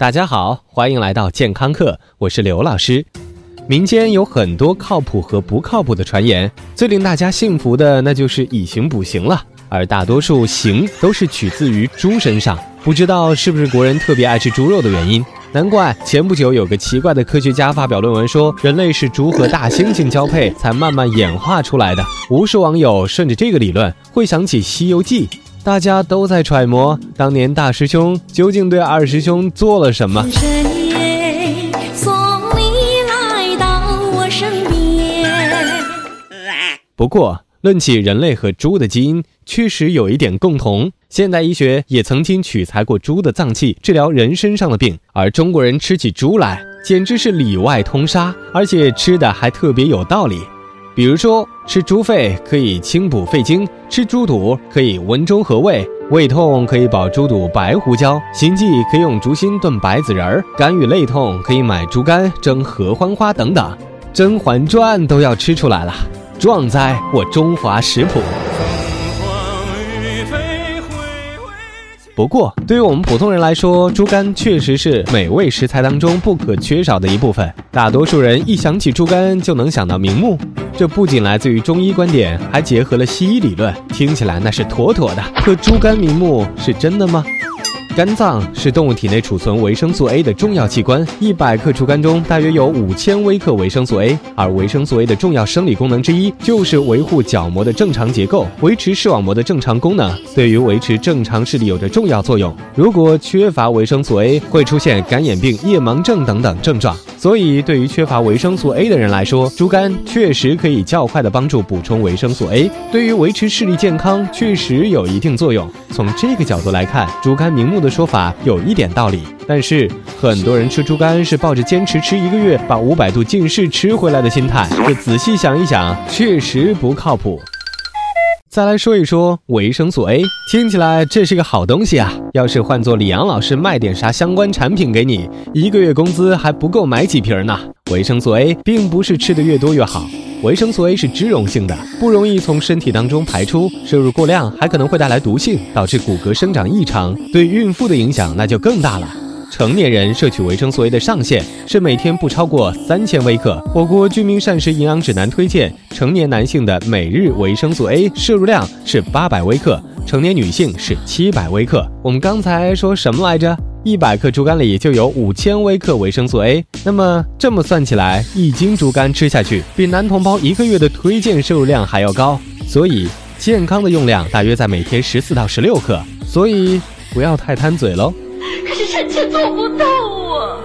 大家好，欢迎来到健康课，我是刘老师。民间有很多靠谱和不靠谱的传言，最令大家信服的那就是以形补形了。而大多数形都是取自于猪身上，不知道是不是国人特别爱吃猪肉的原因？难怪前不久有个奇怪的科学家发表论文说，人类是猪和大猩猩交配才慢慢演化出来的。无数网友顺着这个理论，会想起《西游记》。大家都在揣摩当年大师兄究竟对二师兄做了什么。不过，论起人类和猪的基因，确实有一点共同。现代医学也曾经取材过猪的脏器治疗人身上的病，而中国人吃起猪来简直是里外通杀，而且吃的还特别有道理。比如说，吃猪肺可以清补肺经，吃猪肚可以温中和胃，胃痛可以保猪肚白胡椒，心悸可以用猪心炖白子仁儿，肝郁肋痛可以买猪肝蒸合欢花等等，《甄嬛传》都要吃出来了，壮哉我中华食谱！不过，对于我们普通人来说，猪肝确实是美味食材当中不可缺少的一部分。大多数人一想起猪肝就能想到明目，这不仅来自于中医观点，还结合了西医理论，听起来那是妥妥的。可猪肝明目是真的吗？肝脏是动物体内储存维生素 A 的重要器官，一百克猪肝中大约有五千微克维生素 A，而维生素 A 的重要生理功能之一就是维护角膜的正常结构，维持视网膜的正常功能，对于维持正常视力有着重要作用。如果缺乏维生素 A，会出现干眼病、夜盲症等等症状。所以，对于缺乏维生素 A 的人来说，猪肝确实可以较快的帮助补充维生素 A，对于维持视力健康确实有一定作用。从这个角度来看，猪肝明目的说法有一点道理。但是，很多人吃猪肝是抱着坚持吃一个月把五百度近视吃回来的心态，这仔细想一想，确实不靠谱。再来说一说维生素 A，听起来这是个好东西啊！要是换做李阳老师卖点啥相关产品给你，一个月工资还不够买几瓶呢。维生素 A 并不是吃的越多越好，维生素 A 是脂溶性的，不容易从身体当中排出，摄入过量还可能会带来毒性，导致骨骼生长异常，对孕妇的影响那就更大了。成年人摄取维生素 A 的上限是每天不超过三千微克。我国居民膳食营养指南推荐，成年男性的每日维生素 A 摄入量是八百微克，成年女性是七百微克。我们刚才说什么来着？一百克猪肝里就有五千微克维生素 A。那么这么算起来，一斤猪肝吃下去，比男同胞一个月的推荐摄入量还要高。所以健康的用量大约在每天十四到十六克。所以不要太贪嘴喽。可是臣妾做不到啊！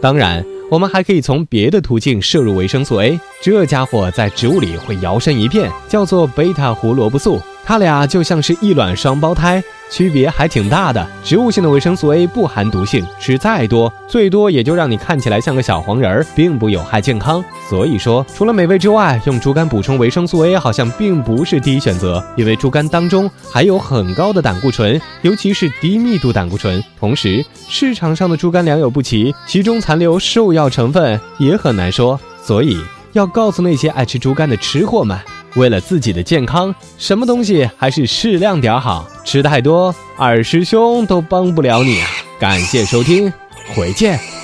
当然，我们还可以从别的途径摄入维生素 A，这家伙在植物里会摇身一变，叫做贝塔胡萝卜素。它俩就像是一卵双胞胎，区别还挺大的。植物性的维生素 A 不含毒性，吃再多，最多也就让你看起来像个小黄人儿，并不有害健康。所以说，除了美味之外，用猪肝补充维生素 A 好像并不是第一选择，因为猪肝当中还有很高的胆固醇，尤其是低密度胆固醇。同时，市场上的猪肝良莠不齐，其中残留兽药成分也很难说。所以，要告诉那些爱吃猪肝的吃货们。为了自己的健康，什么东西还是适量点好，吃太多，二师兄都帮不了你！感谢收听，回见。